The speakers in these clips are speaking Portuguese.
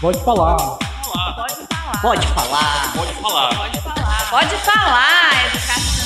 Pode falar. Pode falar. Pode falar. Pode falar. Pode falar. Pode falar, educação.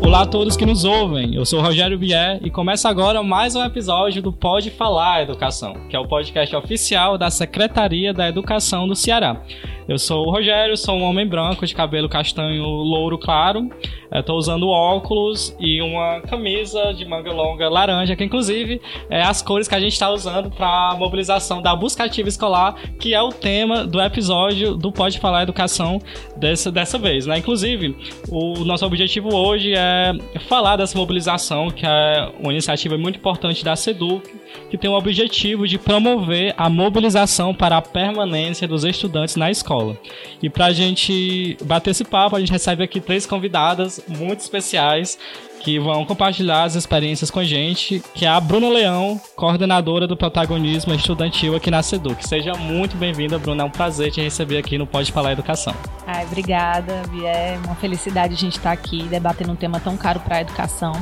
Olá a todos que nos ouvem. Eu sou o Rogério Bier e começa agora mais um episódio do Pode Falar Educação, que é o podcast oficial da Secretaria da Educação do Ceará. Eu sou o Rogério, sou um homem branco de cabelo castanho louro claro. Estou usando óculos e uma camisa de manga longa laranja, que inclusive é as cores que a gente está usando para a mobilização da busca ativa escolar, que é o tema do episódio do Pode Falar Educação dessa, dessa vez. Né? Inclusive, o nosso objetivo hoje é falar dessa mobilização, que é uma iniciativa muito importante da SEDUC, que tem o objetivo de promover a mobilização para a permanência dos estudantes na escola. E para a gente bater esse papo, a gente recebe aqui três convidadas muito especiais que vão compartilhar as experiências com a gente, que é a Bruna Leão, coordenadora do protagonismo estudantil aqui na SEDUC. Seja muito bem-vinda, Bruna. É um prazer te receber aqui no Pode Falar Educação. Ai, obrigada, É uma felicidade a gente estar aqui debatendo um tema tão caro para a educação,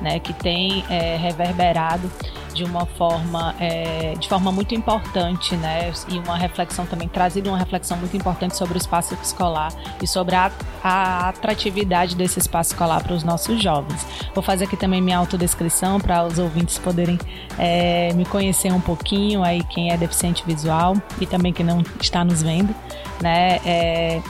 né, que tem é, reverberado de uma forma, é, de forma muito importante, né, e uma reflexão também, trazido uma reflexão muito importante sobre o espaço escolar e sobre a, a atratividade desse espaço escolar para os nossos jovens. Vou fazer aqui também minha autodescrição para os ouvintes poderem é, me conhecer um pouquinho, aí quem é deficiente visual e também quem não está nos vendo, né, é,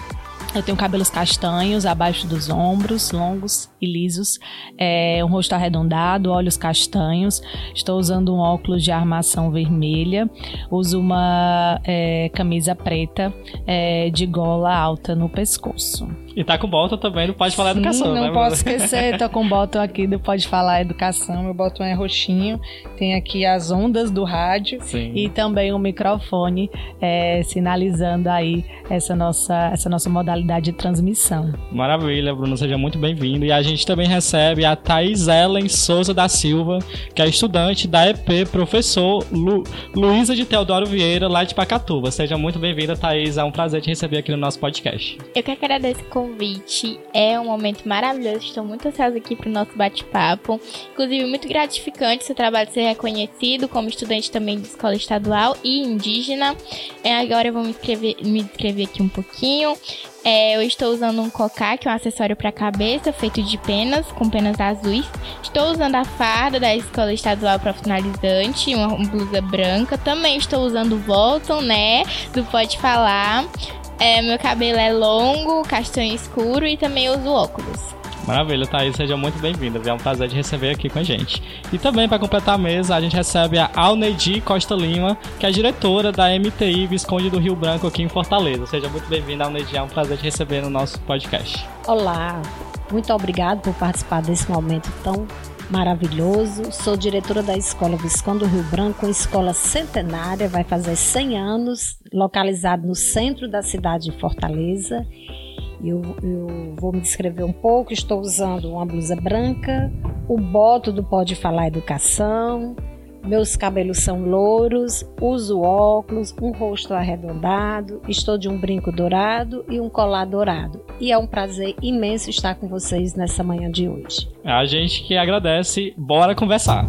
eu tenho cabelos castanhos abaixo dos ombros, longos e lisos, é, um rosto arredondado, olhos castanhos. Estou usando um óculos de armação vermelha. Uso uma é, camisa preta é, de gola alta no pescoço. E tá com bota também do Pode Falar Educação, Não né? posso esquecer, tô com botão aqui do Pode Falar Educação. Meu botão é roxinho. Tem aqui as ondas do rádio Sim. e também um microfone é, sinalizando aí essa nossa, essa nossa modalidade de transmissão. Maravilha, Bruno, seja muito bem-vindo. E a gente também recebe a Thais Ellen Souza da Silva, que é estudante da EP Professor Lu, Luísa de Teodoro Vieira, lá de Pacatuba. Seja muito bem-vinda, Thaís. É um prazer te receber aqui no nosso podcast. Eu que agradeço o convite. É um momento maravilhoso. Estou muito ansiosa aqui para o nosso bate-papo. Inclusive, muito gratificante seu trabalho ser reconhecido como estudante também de escola estadual e indígena. É, agora eu vou me inscrever, me inscrever aqui um pouquinho. É, eu estou usando um cocá, que é um acessório para cabeça, feito de penas, com penas azuis. Estou usando a farda da Escola Estadual Profissionalizante, uma, blusa branca. Também estou usando o Volton, né, do Pode Falar. É, meu cabelo é longo, castanho escuro e também uso óculos. Maravilha, Thaís, seja muito bem-vinda. É um prazer de receber aqui com a gente. E também, para completar a mesa, a gente recebe a Alneidi Costa Lima, que é diretora da MTI Visconde do Rio Branco aqui em Fortaleza. Seja muito bem-vinda, Alneidi. É um prazer te receber no nosso podcast. Olá, muito obrigado por participar desse momento tão maravilhoso. Sou diretora da Escola Visconde Rio Branco, uma escola centenária, vai fazer 100 anos, localizada no centro da cidade de Fortaleza. Eu, eu, vou me descrever um pouco. Estou usando uma blusa branca, o boto do Pode Falar Educação, meus cabelos são louros, uso óculos, um rosto arredondado, estou de um brinco dourado e um colar dourado. E é um prazer imenso estar com vocês nessa manhã de hoje. É a gente que agradece. Bora conversar.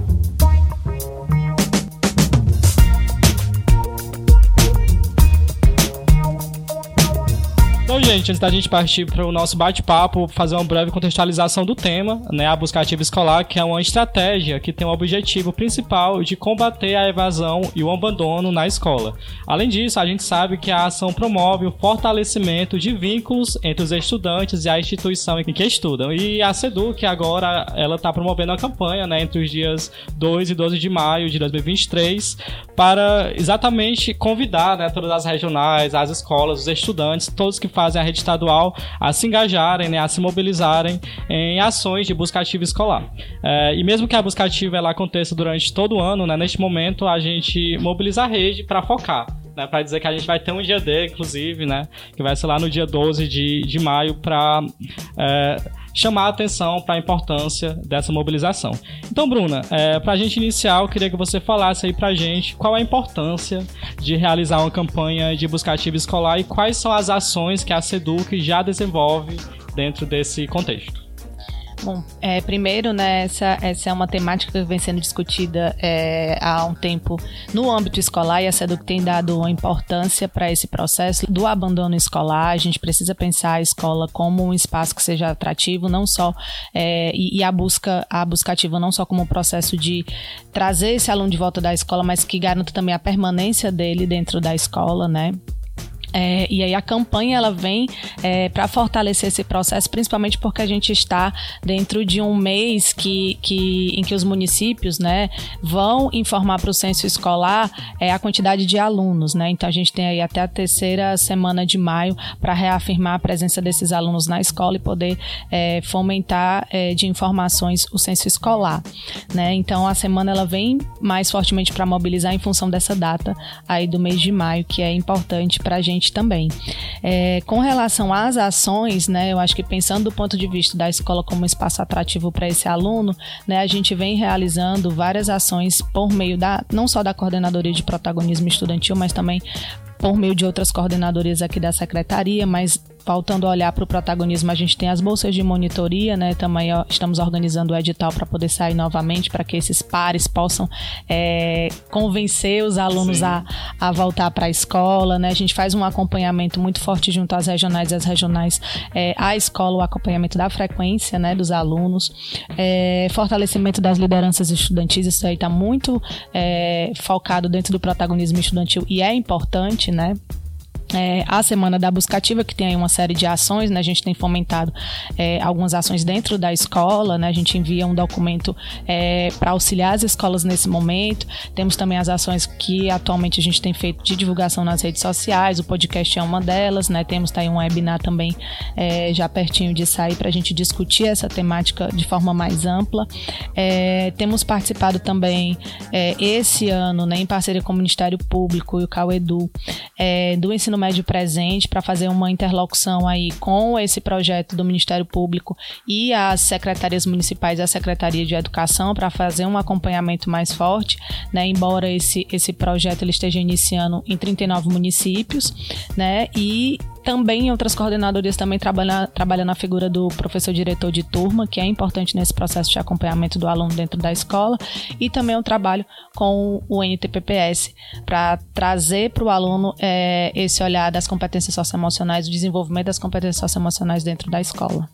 Gente, antes da gente partir para o nosso bate-papo, fazer uma breve contextualização do tema, né, a busca ativa escolar, que é uma estratégia que tem o objetivo principal de combater a evasão e o abandono na escola. Além disso, a gente sabe que a ação promove o fortalecimento de vínculos entre os estudantes e a instituição em que estudam. E a SEDUC agora ela está promovendo a campanha, né, entre os dias 2 e 12 de maio de 2023, para exatamente convidar, né, todas as regionais, as escolas, os estudantes, todos que fazem a rede estadual a se engajarem, né, a se mobilizarem em ações de busca ativa escolar. É, e mesmo que a busca ativa ela aconteça durante todo o ano, né, neste momento a gente mobiliza a rede para focar. Né, para dizer que a gente vai ter um dia D, inclusive, né, que vai ser lá no dia 12 de, de maio, para é, chamar a atenção para a importância dessa mobilização. Então, Bruna, é, para a gente iniciar, eu queria que você falasse aí para a gente qual a importância de realizar uma campanha de busca ativa escolar e quais são as ações que a SEDUC já desenvolve dentro desse contexto. Bom, é, primeiro, né, essa, essa é uma temática que vem sendo discutida é, há um tempo no âmbito escolar e a SEDUC tem dado uma importância para esse processo do abandono escolar. A gente precisa pensar a escola como um espaço que seja atrativo, não só é, e, e, a busca a busca ativa não só como um processo de trazer esse aluno de volta da escola, mas que garanta também a permanência dele dentro da escola, né? É, e aí a campanha ela vem é, para fortalecer esse processo, principalmente porque a gente está dentro de um mês que, que, em que os municípios né, vão informar para o censo escolar é, a quantidade de alunos. Né? Então a gente tem aí até a terceira semana de maio para reafirmar a presença desses alunos na escola e poder é, fomentar é, de informações o censo escolar. Né? Então a semana ela vem mais fortemente para mobilizar em função dessa data aí do mês de maio, que é importante para a gente também. É, com relação às ações, né, eu acho que pensando do ponto de vista da escola como espaço atrativo para esse aluno, né, a gente vem realizando várias ações por meio da não só da coordenadoria de protagonismo estudantil, mas também por meio de outras coordenadorias aqui da secretaria, mas faltando olhar para o protagonismo, a gente tem as bolsas de monitoria, né? Também estamos organizando o edital para poder sair novamente, para que esses pares possam é, convencer os alunos a, a voltar para a escola, né? A gente faz um acompanhamento muito forte junto às regionais e às regionais, é, à escola, o acompanhamento da frequência, né? Dos alunos, é, fortalecimento das lideranças estudantis, isso aí está muito é, focado dentro do protagonismo estudantil e é importante, né? É, a Semana da Buscativa, que tem aí uma série de ações, né? A gente tem fomentado é, algumas ações dentro da escola, né? A gente envia um documento é, para auxiliar as escolas nesse momento. Temos também as ações que atualmente a gente tem feito de divulgação nas redes sociais, o podcast é uma delas, né? Temos tá aí um webinar também é, já pertinho de sair para a gente discutir essa temática de forma mais ampla. É, temos participado também é, esse ano, né, em parceria com o Ministério Público e o CauEdu, do ensino médio presente para fazer uma interlocução aí com esse projeto do Ministério Público e as secretarias municipais e a Secretaria de Educação para fazer um acompanhamento mais forte, né? Embora esse, esse projeto ele esteja iniciando em 39 municípios, né? E também outras coordenadorias também trabalham trabalha na figura do professor diretor de turma, que é importante nesse processo de acompanhamento do aluno dentro da escola, e também o trabalho com o NTPPS para trazer para o aluno é, esse olhar das competências socioemocionais, o desenvolvimento das competências socioemocionais dentro da escola.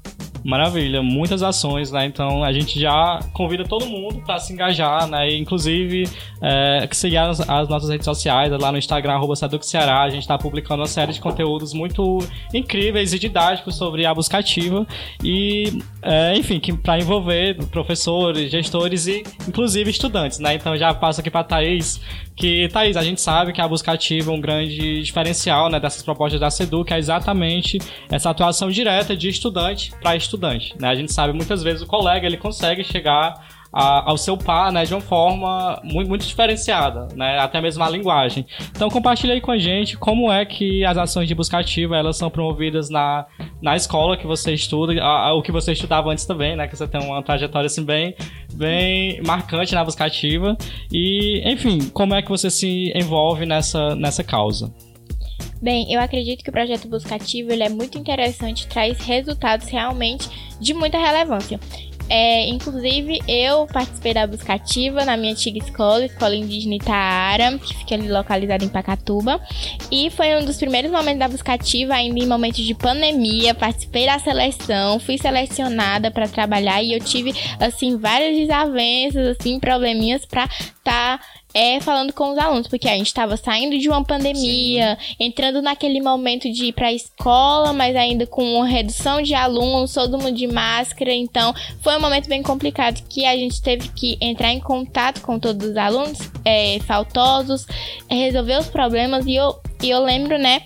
Maravilha, muitas ações, né? Então a gente já convida todo mundo para se engajar, né? E, inclusive é, seguir as, as, nossas redes sociais, lá no Instagram, arroba Ceará, a gente está publicando uma série de conteúdos muito incríveis e didáticos sobre a busca ativa e, é, enfim, para envolver professores, gestores e inclusive estudantes, né? Então já passo aqui para Thaís que, Thaís, a gente sabe que a busca ativa é um grande diferencial né, dessas propostas da SEDU, que é exatamente essa atuação direta de estudante para estudante. Né? A gente sabe muitas vezes o colega ele consegue chegar a, ao seu par, né, de uma forma muito, muito diferenciada, né, até mesmo a linguagem. Então compartilhe aí com a gente como é que as ações de busca ativa elas são promovidas na, na escola que você estuda, a, a, o que você estudava antes também, né, que você tem uma trajetória assim bem, bem marcante na busca ativa e, enfim, como é que você se envolve nessa, nessa causa. Bem, eu acredito que o projeto Buscativo ele é muito interessante, traz resultados realmente de muita relevância. É, inclusive, eu participei da buscativa na minha antiga escola, Escola Indígena Itaara, que fica ali localizada em Pacatuba. E foi um dos primeiros momentos da buscativa, ainda em momentos de pandemia. Participei da seleção, fui selecionada para trabalhar e eu tive, assim, várias desavenças, assim, probleminhas para estar tá é falando com os alunos, porque a gente estava saindo de uma pandemia, Sim. entrando naquele momento de ir para a escola, mas ainda com uma redução de alunos, todo mundo de máscara, então foi um momento bem complicado que a gente teve que entrar em contato com todos os alunos é, faltosos, resolver os problemas e eu, e eu lembro, né,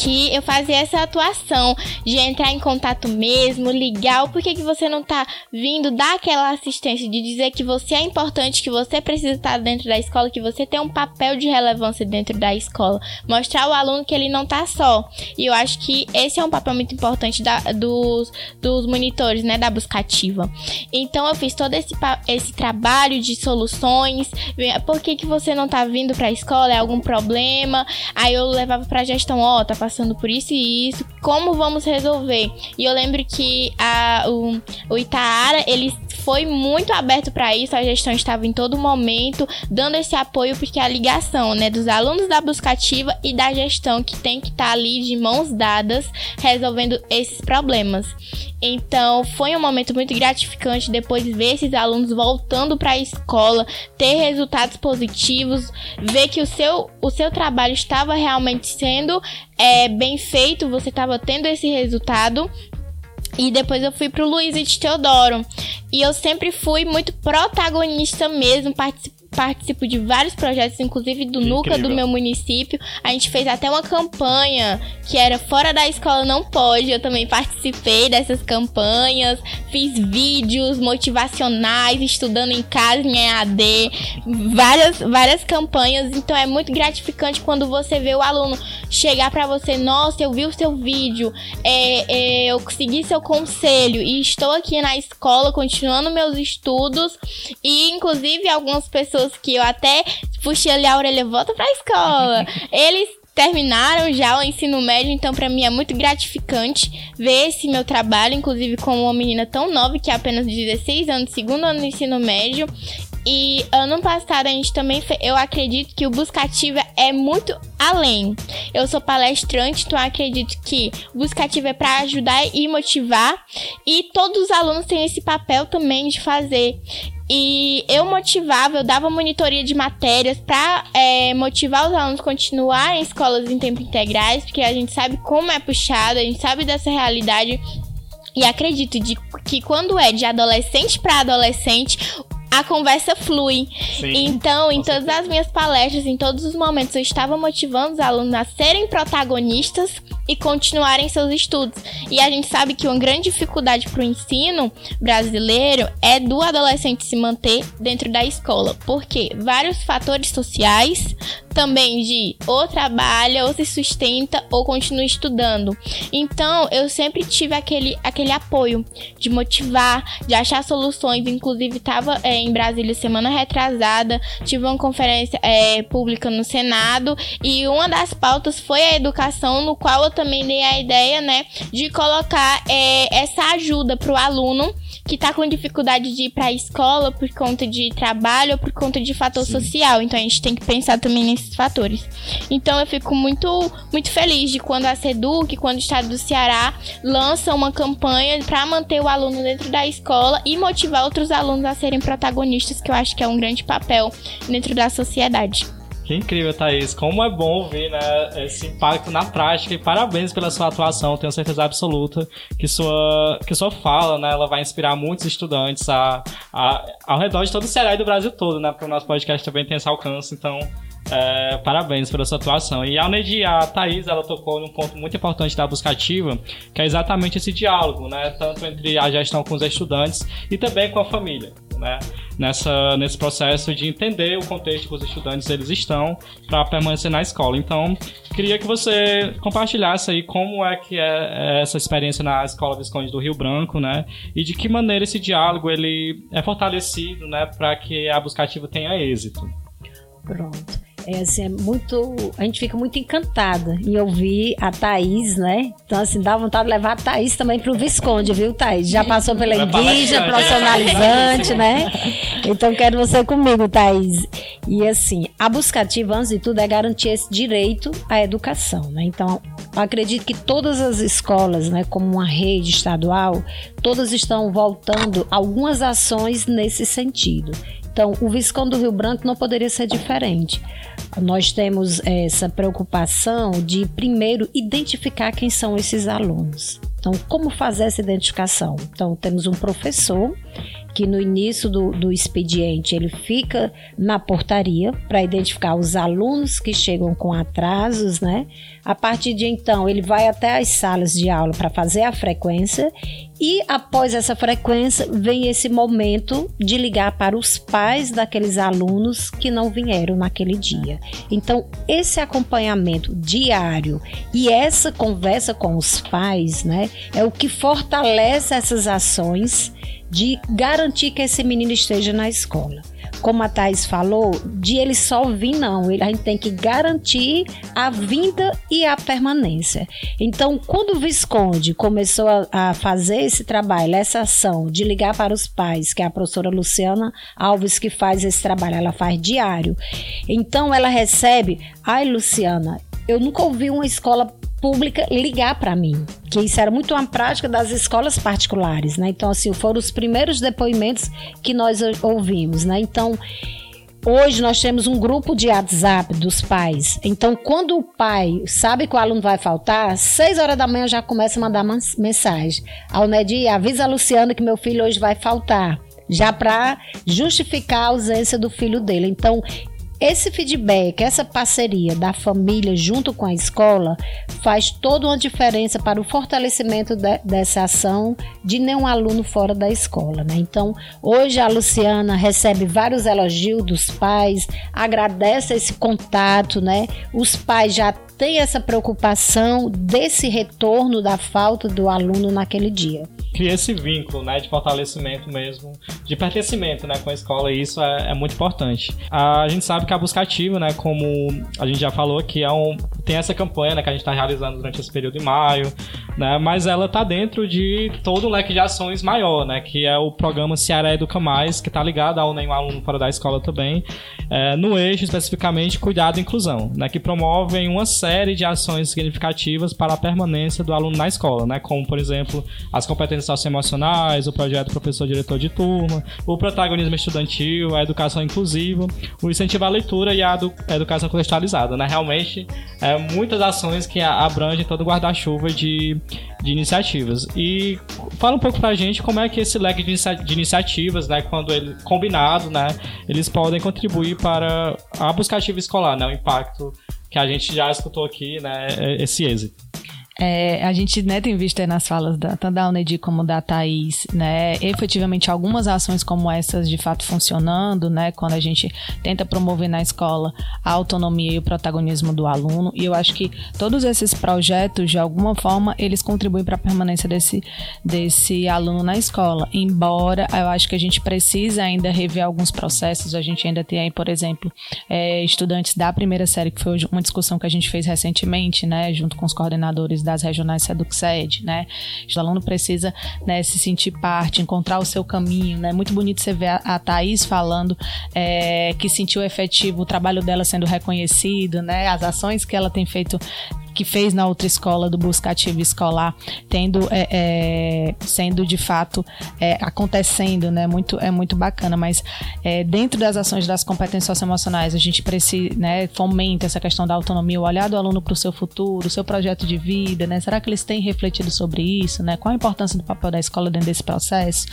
que eu fazia essa atuação de entrar em contato mesmo, ligar, o porquê que você não tá vindo dar aquela assistência, de dizer que você é importante, que você precisa estar dentro da escola, que você tem um papel de relevância dentro da escola. Mostrar ao aluno que ele não tá só. E eu acho que esse é um papel muito importante da, dos, dos monitores, né, da buscativa. Então eu fiz todo esse, esse trabalho de soluções, por que que você não tá vindo pra escola, é algum problema? Aí eu levava pra gestão, ó, oh, tá passando passando por isso e isso, como vamos resolver? E eu lembro que a, o, o Itaara, ele foi muito aberto para isso, a gestão estava em todo momento dando esse apoio, porque a ligação né, dos alunos da buscativa e da gestão que tem que estar tá ali de mãos dadas resolvendo esses problemas. Então foi um momento muito gratificante depois ver esses alunos voltando para a escola, ter resultados positivos, ver que o seu, o seu trabalho estava realmente sendo é, bem feito, você estava tendo esse resultado e depois eu fui pro Luiz de Teodoro. E eu sempre fui muito protagonista mesmo, participando participo de vários projetos, inclusive do Nuca do meu município. A gente fez até uma campanha que era Fora da Escola Não Pode. Eu também participei dessas campanhas, fiz vídeos motivacionais, estudando em casa, em EAD, várias, várias campanhas. Então é muito gratificante quando você vê o aluno chegar para você: Nossa, eu vi o seu vídeo, é, é, eu segui seu conselho e estou aqui na escola continuando meus estudos. E inclusive algumas pessoas pessoas que eu até puxei ali a orelha, volta pra escola. Eles terminaram já o ensino médio, então para mim é muito gratificante ver esse meu trabalho, inclusive com uma menina tão nova que é apenas 16 anos, segundo ano do ensino médio. E ano passado a gente também fez, eu acredito que o Buscativa é muito além. Eu sou palestrante, então acredito que o Buscativa é para ajudar e motivar, e todos os alunos têm esse papel também de fazer e eu motivava, eu dava monitoria de matérias para é, motivar os alunos a continuar em escolas em tempo integrais, porque a gente sabe como é puxado, a gente sabe dessa realidade. E acredito de que quando é de adolescente para adolescente, a conversa flui. Sim, então, em todas as minhas palestras, em todos os momentos, eu estava motivando os alunos a serem protagonistas e continuarem seus estudos. E a gente sabe que uma grande dificuldade para o ensino brasileiro é do adolescente se manter dentro da escola, porque vários fatores sociais também de ou trabalha, ou se sustenta, ou continua estudando. Então, eu sempre tive aquele, aquele apoio de motivar, de achar soluções. Inclusive, estava é, em Brasília semana retrasada, tive uma conferência é, pública no Senado e uma das pautas foi a educação, no qual eu também dei a ideia, né, de colocar é, essa ajuda para o aluno que está com dificuldade de ir para a escola por conta de trabalho ou por conta de fator Sim. social. Então a gente tem que pensar também nesses fatores. Então eu fico muito, muito feliz de quando a SEDUC, quando o Estado do Ceará lança uma campanha para manter o aluno dentro da escola e motivar outros alunos a serem protagonistas, que eu acho que é um grande papel dentro da sociedade. Que incrível, Thaís. Como é bom ver né, esse impacto na prática e parabéns pela sua atuação. Tenho certeza absoluta que sua, que sua fala né, ela vai inspirar muitos estudantes a, a, ao redor de todo o Ceará e do Brasil todo, né? Porque o nosso podcast também tem esse alcance. Então, é, parabéns pela sua atuação. E além a Thaís, ela tocou num ponto muito importante da buscativa, que é exatamente esse diálogo, né? Tanto entre a gestão com os estudantes e também com a família né, nessa, nesse processo de entender o contexto que os estudantes eles estão para permanecer na escola. Então, queria que você compartilhasse aí como é que é essa experiência na Escola Visconde do Rio Branco, né, e de que maneira esse diálogo ele é fortalecido, né, para que a buscativa tenha êxito. Pronto. É, assim, é muito. A gente fica muito encantada em ouvir a Thaís, né? Então, assim, dá vontade de levar a Thaís também pro Visconde, viu, Thaís? Já passou pela indígena, profissionalizante, né? Então, quero você comigo, Thaís. E, assim, a buscativa, antes de tudo, é garantir esse direito à educação, né? Então, acredito que todas as escolas, né, como uma rede estadual, todas estão voltando algumas ações nesse sentido. Então, o Visconde do Rio Branco não poderia ser diferente. Nós temos essa preocupação de, primeiro, identificar quem são esses alunos. Então, como fazer essa identificação? Então, temos um professor que no início do, do expediente ele fica na portaria para identificar os alunos que chegam com atrasos, né? A partir de então, ele vai até as salas de aula para fazer a frequência e após essa frequência vem esse momento de ligar para os pais daqueles alunos que não vieram naquele dia. Então, esse acompanhamento diário e essa conversa com os pais, né, é o que fortalece essas ações de garantir que esse menino esteja na escola. como a Thais falou, de ele só vir, não. A gente tem que garantir a vinda e a permanência. Então, quando o Visconde começou a, a fazer esse trabalho, essa ação de ligar para os pais, que é a professora Luciana Alves que faz esse trabalho, ela faz diário. Então, ela recebe, ai, Luciana, eu nunca ouvi uma escola pública ligar para mim, que isso era muito uma prática das escolas particulares, né? Então assim, foram os primeiros depoimentos que nós ouvimos, né? Então, Hoje nós temos um grupo de WhatsApp dos pais. Então, quando o pai sabe que o aluno vai faltar, seis horas da manhã já começa a mandar mensagem. Ao Nedi, avisa a Luciana que meu filho hoje vai faltar. Já para justificar a ausência do filho dele. Então, esse feedback, essa parceria da família junto com a escola faz toda uma diferença para o fortalecimento de, dessa ação de nenhum aluno fora da escola. Né? Então, hoje a Luciana recebe vários elogios dos pais, agradece esse contato, né? Os pais já têm essa preocupação desse retorno da falta do aluno naquele dia cria esse vínculo, né, de fortalecimento mesmo, de pertencimento, né, com a escola, e isso é, é muito importante. A gente sabe que a busca ativa, né, como a gente já falou, que é um, tem essa campanha, né, que a gente está realizando durante esse período de maio, né, mas ela está dentro de todo um leque de ações maior, né, que é o programa Ceará Educa Mais, que está ligado ao Nenhum Aluno Fora da Escola também, é, no eixo especificamente Cuidado e Inclusão, né, que promovem uma série de ações significativas para a permanência do aluno na escola, né, como, por exemplo, as competências competências socioemocionais, o projeto professor-diretor de turma, o protagonismo estudantil, a educação inclusiva, o incentivo à leitura e a, educação contextualizada, né? Realmente, é, muitas ações que abrangem todo o guarda-chuva de, de iniciativas. E fala um pouco pra gente como é que esse leque de, inicia de iniciativas, né, quando ele combinado, né, eles podem contribuir para a buscativa escolar, né, o impacto que a gente já escutou aqui, né, esse êxito. É, a gente né, tem visto nas falas da, tanto da Unedi como da Thaís, né, efetivamente algumas ações como essas de fato funcionando, né, quando a gente tenta promover na escola a autonomia e o protagonismo do aluno. E eu acho que todos esses projetos, de alguma forma, eles contribuem para a permanência desse, desse aluno na escola. Embora eu acho que a gente precisa ainda rever alguns processos, a gente ainda tem aí, por exemplo, é, estudantes da primeira série, que foi uma discussão que a gente fez recentemente, né, junto com os coordenadores da das regionais SEDUCSED, né? O aluno precisa né, se sentir parte, encontrar o seu caminho, né? Muito bonito você ver a, a Thaís falando é, que sentiu efetivo o trabalho dela sendo reconhecido, né? As ações que ela tem feito que fez na outra escola do busca ativa escolar, tendo é, é, sendo de fato é, acontecendo, né? Muito é muito bacana, mas é, dentro das ações das competências socioemocionais a gente precisa, né? Fomenta essa questão da autonomia, o olhar do aluno para o seu futuro, o seu projeto de vida, né? Será que eles têm refletido sobre isso, né? Qual a importância do papel da escola dentro desse processo?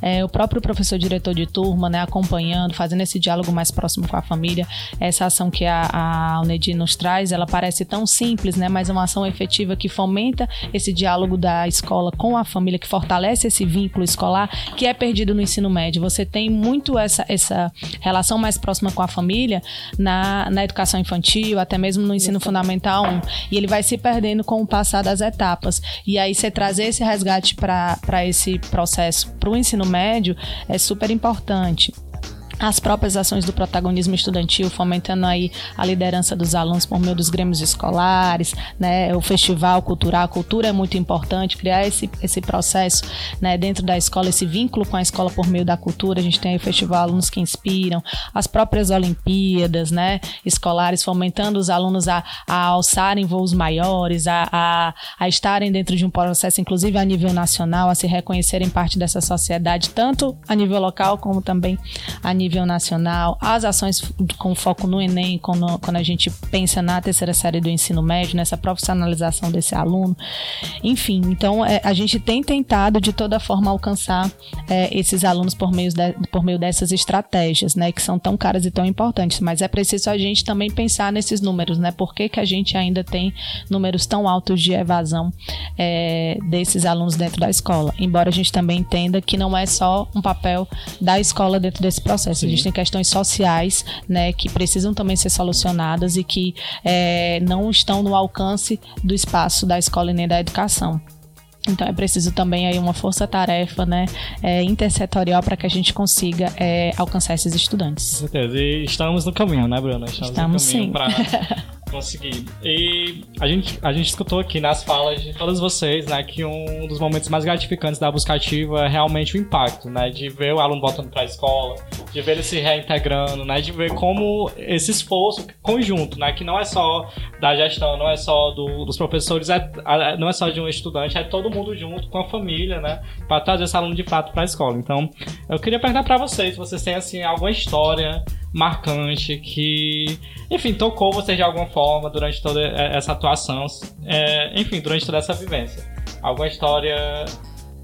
É, o próprio professor diretor de turma, né? Acompanhando, fazendo esse diálogo mais próximo com a família, essa ação que a, a Unedi nos traz, ela parece tão simples, né? Mas uma ação efetiva que fomenta esse diálogo da escola com a família, que fortalece esse vínculo escolar que é perdido no ensino médio. Você tem muito essa, essa relação mais próxima com a família na, na educação infantil, até mesmo no ensino fundamental 1. E ele vai se perdendo com o passar das etapas. E aí você trazer esse resgate para esse processo para o ensino médio é super importante as próprias ações do protagonismo estudantil, fomentando aí a liderança dos alunos por meio dos grêmios escolares, né, o festival cultural, a cultura é muito importante, criar esse, esse processo né, dentro da escola, esse vínculo com a escola por meio da cultura, a gente tem o festival Alunos que Inspiram, as próprias Olimpíadas, né, escolares, fomentando os alunos a, a alçarem voos maiores, a, a, a estarem dentro de um processo, inclusive a nível nacional, a se reconhecerem parte dessa sociedade, tanto a nível local como também a nível nível nacional, as ações com foco no Enem, quando, quando a gente pensa na terceira série do ensino médio, nessa profissionalização desse aluno. Enfim, então é, a gente tem tentado de toda forma alcançar é, esses alunos por meio, de, por meio dessas estratégias, né, que são tão caras e tão importantes, mas é preciso a gente também pensar nesses números, né, por que, que a gente ainda tem números tão altos de evasão é, desses alunos dentro da escola, embora a gente também entenda que não é só um papel da escola dentro desse processo, Sim. Existem questões sociais, né, que precisam também ser solucionadas e que é, não estão no alcance do espaço da escola e nem da educação. Então é preciso também aí uma força-tarefa, né, é, intersetorial para que a gente consiga é, alcançar esses estudantes. Com certeza. E estamos no caminho, né, Bruna? Estamos, Estamos no caminho sim. para conseguir. E a gente, a gente escutou aqui nas falas de todas vocês, né, que um dos momentos mais gratificantes da busca ativa é realmente o impacto, né, de ver o aluno voltando para a escola, de ver ele se reintegrando, né, de ver como esse esforço conjunto, né, que não é só da gestão, não é só do- dos professores, é, a- não é só de um estudante, é todo mundo junto com a família, né, para trazer esse aluno de fato para a escola. Então, eu queria perguntar para vocês, se vocês têm assim alguma história marcante que, enfim, tocou vocês de alguma forma durante toda essa atuação, é, enfim, durante toda essa vivência. Alguma história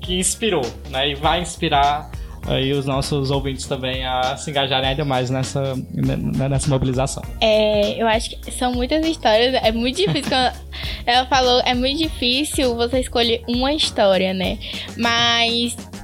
que inspirou, né? E vai inspirar aí os nossos ouvintes também a se engajarem ainda mais nessa, né, nessa mobilização. É, eu acho que são muitas histórias. É muito difícil. ela falou, é muito difícil você escolher uma história, né? Mas é,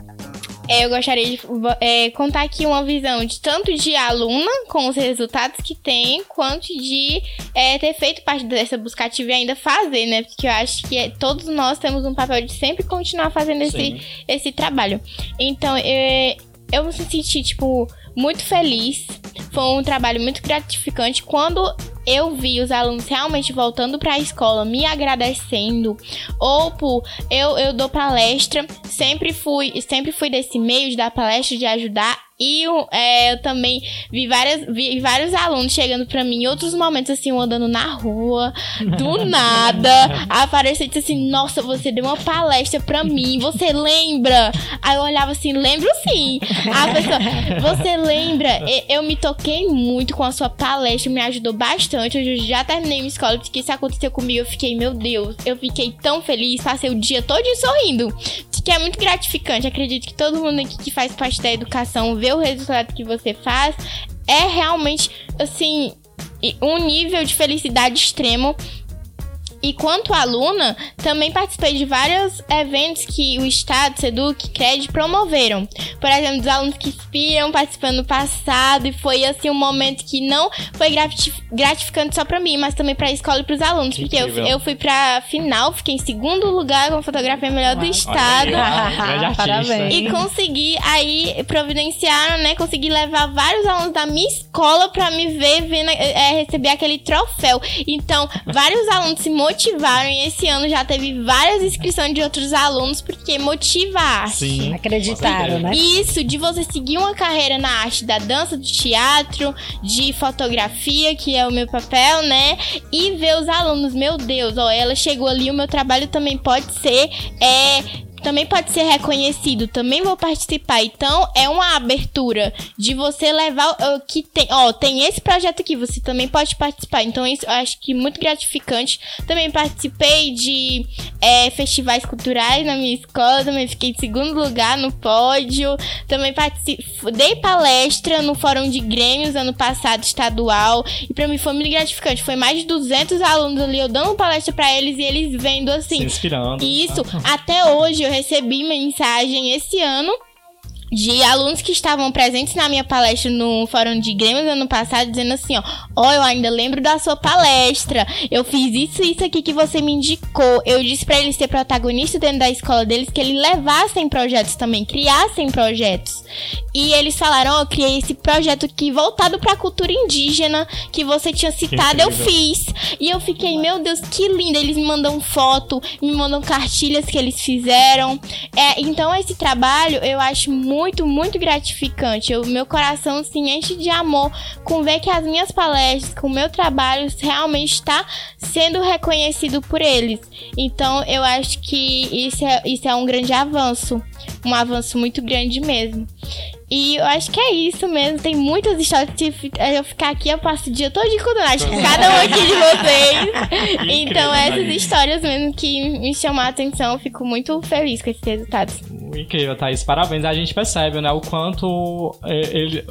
eu gostaria de é, contar aqui uma visão de tanto de aluna com os resultados que tem, quanto de é, ter feito parte dessa busca ativa e ainda fazer, né? Porque eu acho que é, todos nós temos um papel de sempre continuar fazendo esse, Sim. esse trabalho. Então, é, eu me senti, tipo, muito feliz. Foi um trabalho muito gratificante. Quando eu vi os alunos realmente voltando para a escola, me agradecendo, ou por eu, eu dou palestra, sempre fui, sempre fui desse meio de dar palestra, de ajudar. E é, eu também vi, várias, vi vários alunos chegando pra mim em outros momentos, assim, eu andando na rua, do nada, apareceu e disse assim: Nossa, você deu uma palestra pra mim, você lembra? Aí eu olhava assim: Lembro sim. A pessoa, você lembra? E- Eu me toquei muito com a sua palestra, me ajudou bastante. Eu já terminei minha escola, porque isso aconteceu comigo. Eu fiquei, meu Deus, eu fiquei tão feliz, passei o dia todo sorrindo que é muito gratificante. Acredito que todo mundo aqui que faz parte da educação vê o resultado que você faz. É realmente, assim, um nível de felicidade extremo. E quanto aluna, também participei de vários eventos que o Estado, Seduc, Cred promoveram. Por exemplo, dos alunos que inspiram participando no passado. E foi, assim, um momento que não foi gratif- gratificante só pra mim, mas também pra escola e pros alunos. Que porque eu, eu fui pra final, fiquei em segundo lugar com a fotografia melhor do estado. Aí. Parabéns. E consegui aí providenciaram, né? Consegui levar vários alunos da minha escola pra me ver, vendo, é, receber aquele troféu. Então, vários alunos se motivaram e esse ano já teve várias inscrições de outros alunos, porque motiva a arte. Sim. Acreditaram, né? Isso, de você seguir uma carreira na arte da dança, do teatro, de fotografia, que é o meu papel, né? E ver os alunos, meu Deus, ó, ela chegou ali, o meu trabalho também pode ser, é. Também pode ser reconhecido, também vou participar. Então, é uma abertura de você levar o que tem. Ó, tem esse projeto aqui, você também pode participar. Então, isso eu acho que muito gratificante. Também participei de é, festivais culturais na minha escola, também fiquei em segundo lugar no pódio. Também participei, dei palestra no Fórum de Grêmios ano passado, estadual. E pra mim foi muito gratificante. Foi mais de 200 alunos ali, eu dando palestra pra eles e eles vendo assim. Se inspirando. Isso, até hoje eu recebi mensagem esse ano de alunos que estavam presentes na minha palestra no Fórum de Grêmios ano passado, dizendo assim, ó, ó, eu ainda lembro da sua palestra, eu fiz isso e isso aqui que você me indicou, eu disse pra eles ser protagonistas dentro da escola deles, que eles levassem projetos também, criassem projetos, e eles falaram, ó, eu criei esse projeto aqui voltado pra cultura indígena, que você tinha citado, eu fiz, e eu fiquei, meu Deus, que lindo, eles me mandam foto, me mandam cartilhas que eles fizeram, é, então esse trabalho eu acho muito, muito gratificante. O meu coração se enche de amor com ver que as minhas palestras, com o meu trabalho realmente está sendo reconhecido por eles. Então eu acho que isso é, isso é um grande avanço. Um avanço muito grande mesmo. E eu acho que é isso mesmo. Tem muitas histórias. Se eu ficar aqui, eu passo o dia todo de contando. Acho que cada um aqui de vocês. então, essas Thaís. histórias mesmo que me chamam a atenção. Eu fico muito feliz com esses resultados. Incrível, Thaís. Parabéns. A gente percebe, né, o quanto é, ele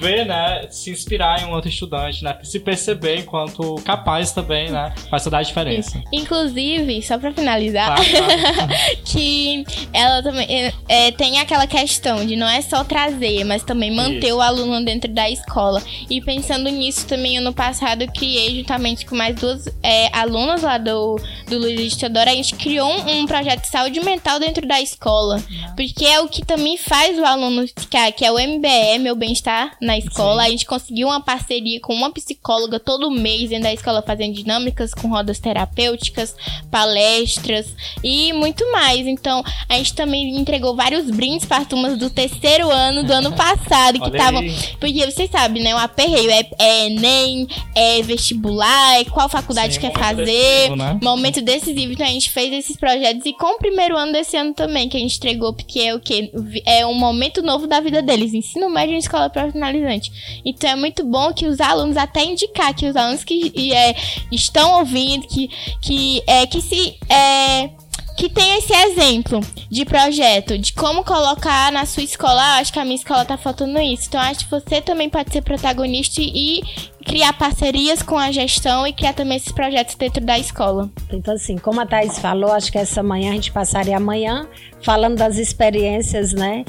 vê, né, se inspirar em um outro estudante, né, se perceber enquanto capaz também, né, faz toda a diferença. Inclusive, só pra finalizar, Tá, tá. que ela também. eh, é, tem aquela questão de não é só trazer, mas também manter Isso. o aluno dentro da escola. E pensando nisso também, ano passado eu criei juntamente com mais duas é, alunas lá do, do Luiz Teodoro, a gente criou um, um, projeto de saúde mental dentro da escola. Porque é o que também faz o aluno ficar, que é o MBM, o bem-estar na escola. Sim. A gente conseguiu uma parceria com uma psicóloga todo mês dentro da escola fazendo dinâmicas com rodas terapêuticas, palestras e muito mais. Então, a gente também entregou vários brindes para turmas do terceiro ano do ano passado que estavam. Porque vocês sabem, né? O aperreio é, é Enem, é vestibular, é qual faculdade Sim, quer fazer. Decisivo, né? Momento decisivo. Então a gente fez esses projetos e com o primeiro ano desse ano também, que a gente entregou, porque é o que? É um momento novo da vida deles. Ensino médio em escola profissionalizante. Então é muito bom que os alunos, até indicar que os alunos que é, estão ouvindo, que, que, é, que se. É, que tem esse exemplo de projeto, de como colocar na sua escola. Ah, acho que a minha escola tá faltando isso. Então, acho que você também pode ser protagonista e criar parcerias com a gestão e criar também esses projetos dentro da escola. Então, assim, como a Thais falou, acho que essa manhã a gente passaria amanhã falando das experiências, né?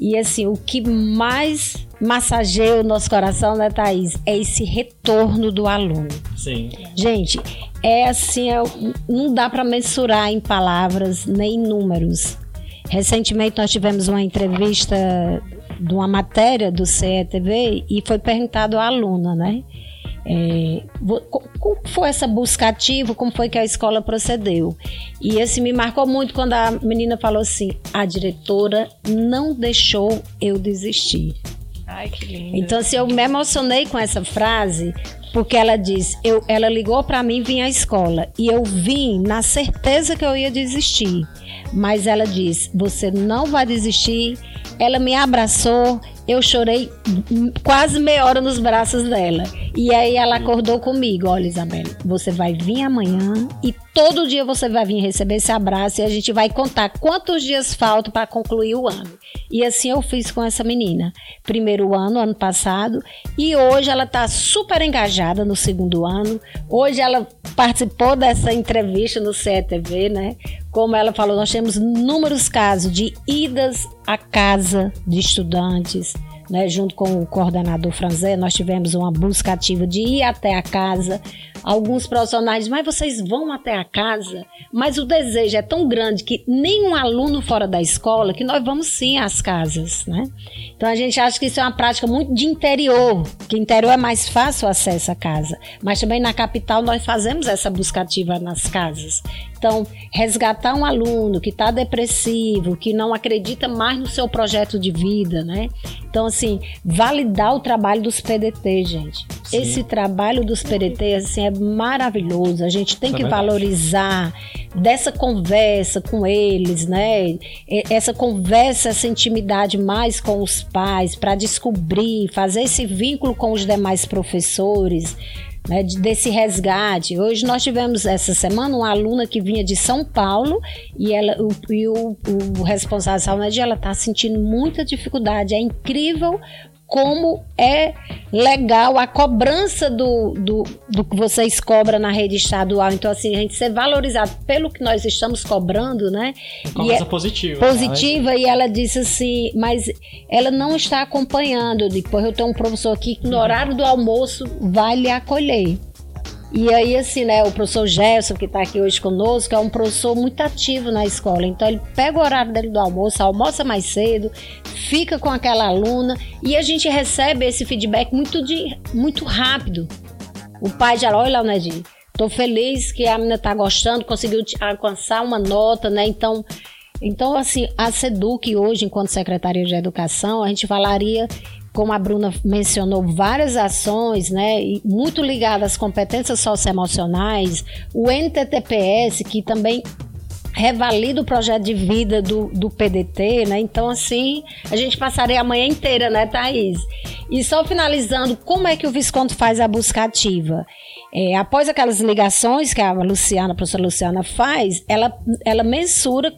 E assim, o que mais massageia o nosso coração, né, Thaís? É esse retorno do aluno. Sim. Gente, é assim, é, não dá para mensurar em palavras nem em números. Recentemente nós tivemos uma entrevista de uma matéria do CETV e foi perguntado à aluna, né? É, como foi essa busca ativa? Como foi que a escola procedeu? E esse me marcou muito quando a menina falou assim: a diretora não deixou eu desistir. Ai, que lindo. Então, assim, eu me emocionei com essa frase, porque ela diz, eu, ela ligou para mim vim à escola e eu vim na certeza que eu ia desistir. Mas ela diz, você não vai desistir. Ela me abraçou, eu chorei quase meia hora nos braços dela. E aí ela acordou comigo, olha Isabela, você vai vir amanhã e todo dia você vai vir receber esse abraço e a gente vai contar quantos dias faltam para concluir o ano. E assim eu fiz com essa menina. Primeiro ano, ano passado, e hoje ela está super engajada no segundo ano. Hoje ela participou dessa entrevista no CETV, né? Como ela falou, nós temos inúmeros casos de idas à casa de estudantes, né, junto com o coordenador Franzé, nós tivemos uma busca ativa de ir até a casa. Alguns profissionais, mas vocês vão até a casa? Mas o desejo é tão grande que nenhum aluno fora da escola, que nós vamos sim às casas, né? Então a gente acha que isso é uma prática muito de interior, que interior é mais fácil o acesso à casa. Mas também na capital nós fazemos essa busca ativa nas casas. Então, resgatar um aluno que está depressivo, que não acredita mais no seu projeto de vida, né? Então, assim, validar o trabalho dos PDT, gente. Sim. Esse trabalho dos PDT, assim, é maravilhoso. A gente tem Isso é que é valorizar dessa conversa com eles, né? Essa conversa, essa intimidade mais com os pais, para descobrir, fazer esse vínculo com os demais professores né, desse resgate. Hoje nós tivemos essa semana uma aluna que vinha de São Paulo e, ela, o, e o, o responsável da saúde ela está sentindo muita dificuldade. É incrível como é legal a cobrança do, do, do, que vocês cobram na rede estadual. Então, assim, a gente ser valorizado pelo que nós estamos cobrando, né? Cobrança é positiva. Positiva, né? e ela disse assim, mas ela não está acompanhando. Depois eu tenho um professor aqui que no horário do almoço vai lhe acolher. E aí, assim, né, o professor Gerson, que está aqui hoje conosco, é um professor muito ativo na escola. Então, ele pega o horário dele do almoço, almoça mais cedo, fica com aquela aluna e a gente recebe esse feedback muito, de, muito rápido. O pai já olha, Leonedinho, tô feliz que a menina tá gostando, conseguiu alcançar uma nota, né? Então, então assim, a SEDUC hoje, enquanto Secretaria de Educação, a gente falaria como a Bruna mencionou, várias ações, né, muito ligadas às competências socioemocionais, o NTTPS, que também revalida o projeto de vida do, do PDT, né? Então, assim, a gente passaria a manhã inteira, né, Thaís? E só finalizando, como é que o Visconde faz a busca ativa? É, após aquelas ligações que a Luciana, a professora Luciana faz, ela, ela mensura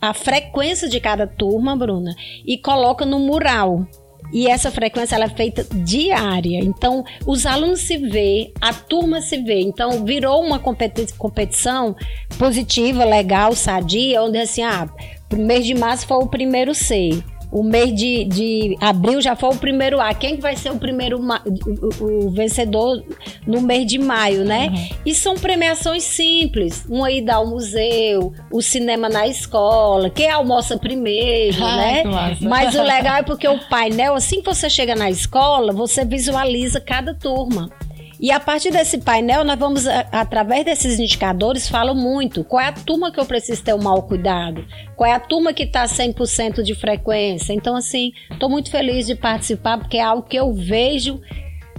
a frequência de cada turma, Bruna, e coloca no mural. E essa frequência ela é feita diária. Então, os alunos se vê, a turma se vê. Então, virou uma competição positiva, legal, sadia, onde assim, ah, mês de março foi o primeiro C. O mês de, de abril já foi o primeiro A. Quem vai ser o primeiro o, o, vencedor no mês de maio, né? Uhum. E são premiações simples. Uma ida ao museu, o cinema na escola, quem almoça primeiro, Ai, né? Mas o legal é porque o painel, assim que você chega na escola, você visualiza cada turma. E a partir desse painel, nós vamos, através desses indicadores, falam muito. Qual é a turma que eu preciso ter um mau cuidado? Qual é a turma que está 100% de frequência? Então, assim, estou muito feliz de participar, porque é algo que eu vejo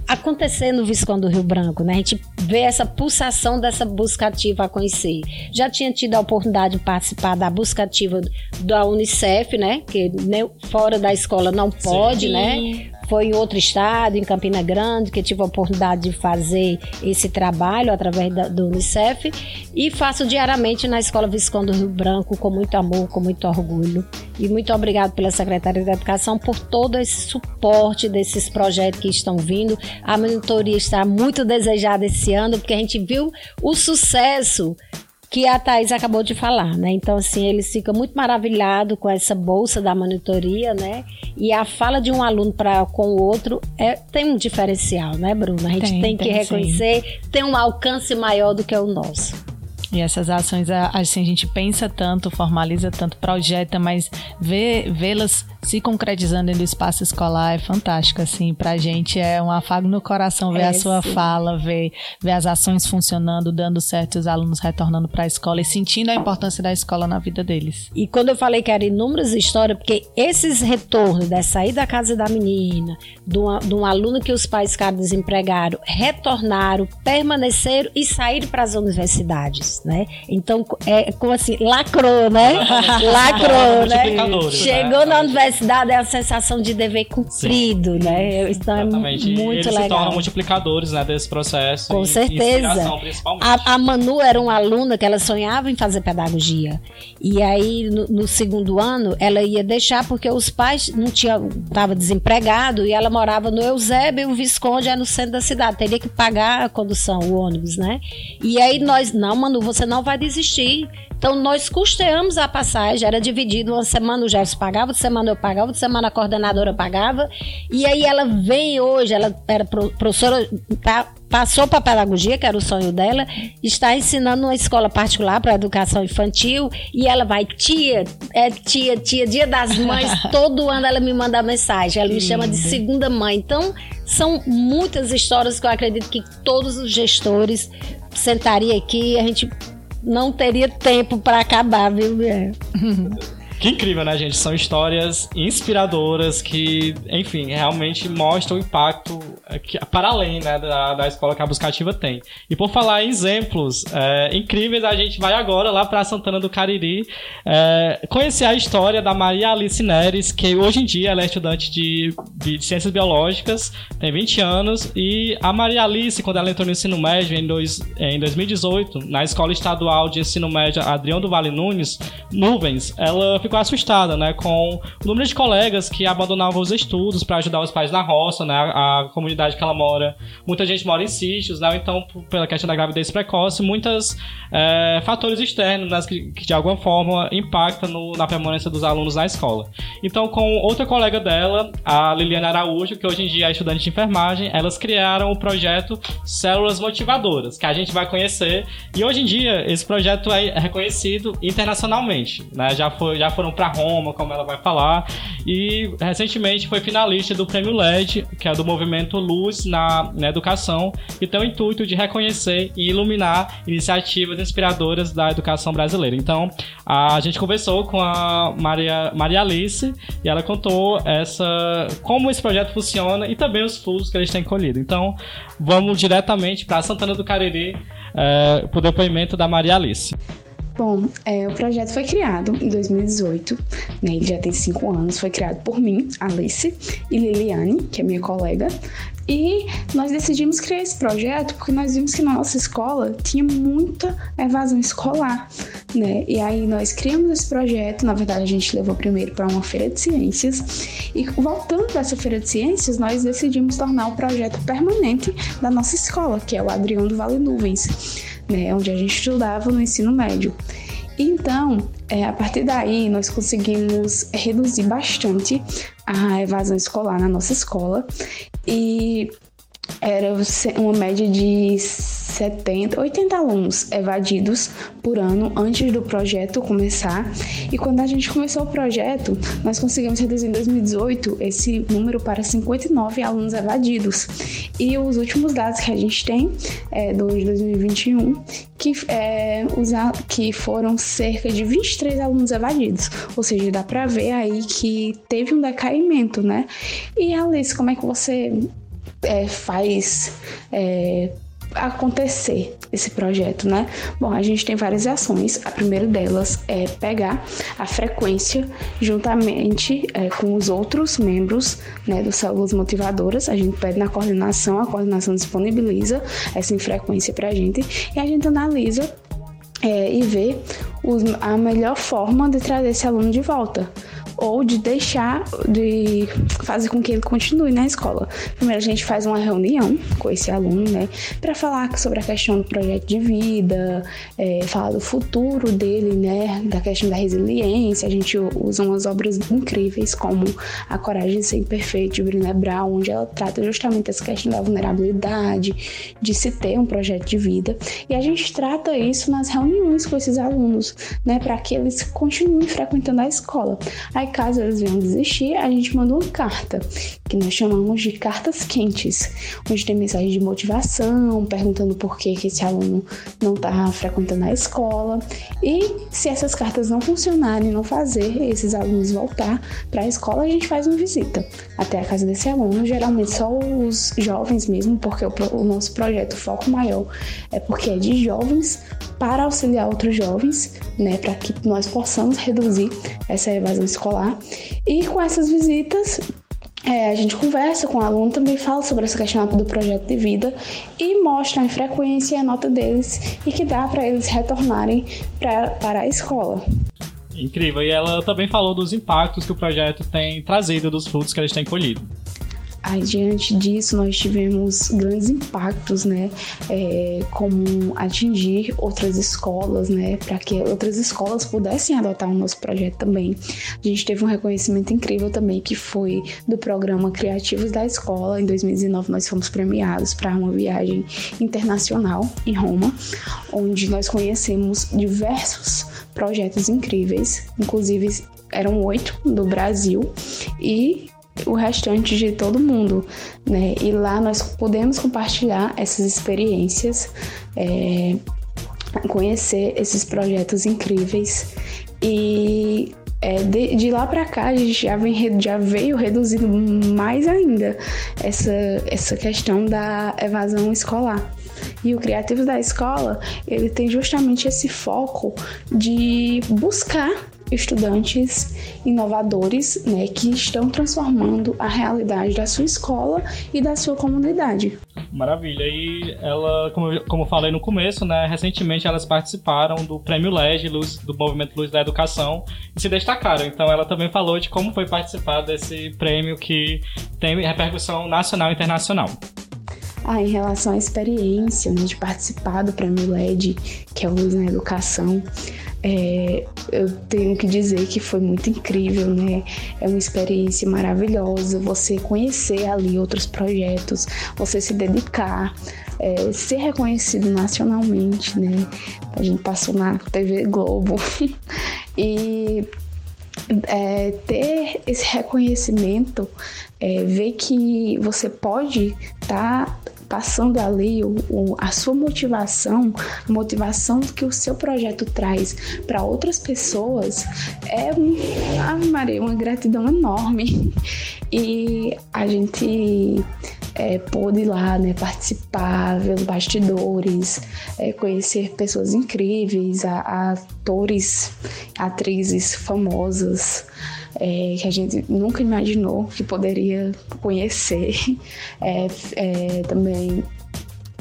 acontecer no Visconde do Rio Branco, né? A gente vê essa pulsação dessa busca ativa a conhecer. Já tinha tido a oportunidade de participar da busca ativa da Unicef, né? Que fora da escola não pode, Sim. né? Foi em outro estado, em Campina Grande, que tive a oportunidade de fazer esse trabalho através da, do Unicef. E faço diariamente na Escola Visconde do Rio Branco, com muito amor, com muito orgulho. E muito obrigado pela Secretaria da Educação por todo esse suporte desses projetos que estão vindo. A monitoria está muito desejada esse ano, porque a gente viu o sucesso que a Thais acabou de falar, né? Então, assim, eles ficam muito maravilhados com essa bolsa da monitoria, né? E a fala de um aluno para com o outro é, tem um diferencial, né, Bruna? A gente tem, tem que tem, reconhecer, sim. tem um alcance maior do que o nosso. E essas ações, assim, a gente pensa tanto, formaliza tanto, projeta, mas vê-las se concretizando do espaço escolar é fantástico, assim, pra gente é um afago no coração ver é, a sua sim. fala, ver, ver as ações funcionando, dando certo, os alunos retornando para a escola e sentindo a importância da escola na vida deles. E quando eu falei que era inúmeras histórias, porque esses retornos, de sair da casa da menina, de um, de um aluno que os pais ficaram desempregados, retornaram, permaneceram e saíram para as universidades, né? Então, é como assim, lacrou, né? lacrou, né? né? Chegou na universidade universidade é a sensação de dever cumprido, Sim. né? Então Exatamente. é muito Eles legal. se tornam multiplicadores né, desse processo. Com e, certeza. A, a, Manu era uma aluna que ela sonhava em fazer pedagogia. E aí, no, no segundo ano, ela ia deixar porque os pais não tinham, estava desempregado e ela morava no Eusébio, o Visconde é no centro da cidade. Teria que pagar a condução, o ônibus, né? E aí nós, não, Manu, você não vai desistir. Então nós custeamos a passagem, era dividido, uma semana o Jefferson pagava, outra semana eu pagava, outra semana a coordenadora pagava. E aí ela vem hoje, ela era professora, tá, passou para pedagogia, que era o sonho dela, está ensinando uma escola particular para educação infantil e ela vai, tia, é tia, tia, dia das mães, todo ano ela me manda mensagem, ela me chama de segunda mãe. Então, são muitas histórias que eu acredito que todos os gestores sentariam aqui e a gente não teria tempo para acabar, viu, é. Que incrível, né, gente? São histórias inspiradoras que, enfim, realmente mostram o impacto é, que, para além né, da, da escola que a Buscativa tem. E por falar em exemplos é, incríveis, a gente vai agora lá para Santana do Cariri é, conhecer a história da Maria Alice Neres, que hoje em dia ela é estudante de, de Ciências Biológicas, tem 20 anos, e a Maria Alice, quando ela entrou no ensino médio em, dois, em 2018, na Escola Estadual de Ensino Médio Adrião do Vale Nunes, Nuvens, ela ficou ficou assustada, né, com o número de colegas que abandonavam os estudos para ajudar os pais na roça, né, a, a, comunidade que ela mora. Muita gente mora em sítios, né, então pela questão da gravidez precoce, muitos é, fatores externos né, que, que, de alguma forma impactam no, na permanência dos alunos na escola. Então, com outra colega dela, a Liliana Araújo, que hoje em dia é estudante de enfermagem, elas criaram o projeto Células Motivadoras, que a gente vai conhecer. E hoje em dia esse projeto é reconhecido internacionalmente, né? Já foi, já foi foram para Roma, como ela vai falar. E recentemente foi finalista do Prêmio LED, que é do movimento Luz na, na Educação, e tem o intuito de reconhecer e iluminar iniciativas inspiradoras da educação brasileira. Então, a gente conversou com a Maria, Maria Alice e ela contou essa como esse projeto funciona e também os frutos que eles têm colhido. Então, vamos diretamente para Santana do Cariri é, para o depoimento da Maria Alice. Bom, é, o projeto foi criado em 2018, né, ele já tem cinco anos, foi criado por mim, Alice, e Liliane, que é minha colega, e nós decidimos criar esse projeto porque nós vimos que na nossa escola tinha muita evasão escolar, né? E aí nós criamos esse projeto, na verdade a gente levou primeiro para uma feira de ciências. E voltando dessa feira de ciências, nós decidimos tornar o projeto permanente da nossa escola, que é o Adrião do Vale Nuvens né, onde a gente estudava no ensino médio. Então, é, a partir daí, nós conseguimos reduzir bastante a evasão escolar na nossa escola e era uma média de 70, 80 alunos evadidos por ano antes do projeto começar. E quando a gente começou o projeto, nós conseguimos reduzir em 2018 esse número para 59 alunos evadidos. E os últimos dados que a gente tem é do de 2021, que, é, que foram cerca de 23 alunos evadidos. Ou seja, dá para ver aí que teve um decaimento, né? E Alice, como é que você é, faz é, acontecer esse projeto, né? Bom, a gente tem várias ações. A primeira delas é pegar a frequência juntamente é, com os outros membros né, do Células Motivadoras. A gente pede na coordenação, a coordenação disponibiliza essa frequência para a gente e a gente analisa é, e vê os, a melhor forma de trazer esse aluno de volta ou de deixar, de fazer com que ele continue na escola. Primeiro a gente faz uma reunião com esse aluno, né, para falar sobre a questão do projeto de vida, é, falar do futuro dele, né, da questão da resiliência. A gente usa umas obras incríveis como A Coragem de Ser de Brené Brown, onde ela trata justamente essa questão da vulnerabilidade, de se ter um projeto de vida. E a gente trata isso nas reuniões com esses alunos, né, para que eles continuem frequentando a escola. Aí caso eles venham desistir, a gente manda uma carta, que nós chamamos de cartas quentes, onde tem mensagem de motivação, perguntando por que, que esse aluno não está frequentando a escola. E se essas cartas não funcionarem, não fazer esses alunos voltar para a escola, a gente faz uma visita até a casa desse aluno, geralmente só os jovens mesmo, porque o, o nosso projeto, o foco maior é porque é de jovens para auxiliar outros jovens, né, para que nós possamos reduzir essa evasão escolar. E com essas visitas, é, a gente conversa com o aluno, também fala sobre essa questão do projeto de vida e mostra a frequência e a nota deles e que dá para eles retornarem pra, para a escola. Incrível. E ela também falou dos impactos que o projeto tem trazido, dos frutos que eles têm colhido. Aí, diante disso, nós tivemos grandes impactos, né? É, como atingir outras escolas, né? Para que outras escolas pudessem adotar o nosso projeto também. A gente teve um reconhecimento incrível também, que foi do programa Criativos da Escola. Em 2019, nós fomos premiados para uma viagem internacional em Roma, onde nós conhecemos diversos projetos incríveis, inclusive eram oito do Brasil e o restante de todo mundo, né? E lá nós podemos compartilhar essas experiências, é, conhecer esses projetos incríveis e é, de, de, lá para cá a gente já, vem, já veio reduzindo mais ainda essa, essa questão da evasão escolar. E o Criativo da Escola, ele tem justamente esse foco de buscar estudantes inovadores né, que estão transformando a realidade da sua escola e da sua comunidade. Maravilha. E ela, como, eu, como eu falei no começo, né, recentemente elas participaram do Prêmio LEG, Luz, do Movimento Luz da Educação, e se destacaram. Então ela também falou de como foi participar desse prêmio que tem repercussão nacional e internacional. Ah, em relação à experiência né, de participar do Prêmio LED, que é o Luz na Educação, é, eu tenho que dizer que foi muito incrível, né? É uma experiência maravilhosa você conhecer ali outros projetos, você se dedicar, é, ser reconhecido nacionalmente, né? A gente passou na TV Globo e é, ter esse reconhecimento, é, ver que você pode estar tá passando ali a sua motivação, a motivação que o seu projeto traz para outras pessoas, é ah, Maria, uma gratidão enorme. E a gente é, pôde ir lá né, participar, ver os bastidores, é, conhecer pessoas incríveis, a, a atores, atrizes famosas é, que a gente nunca imaginou que poderia conhecer. É, é, também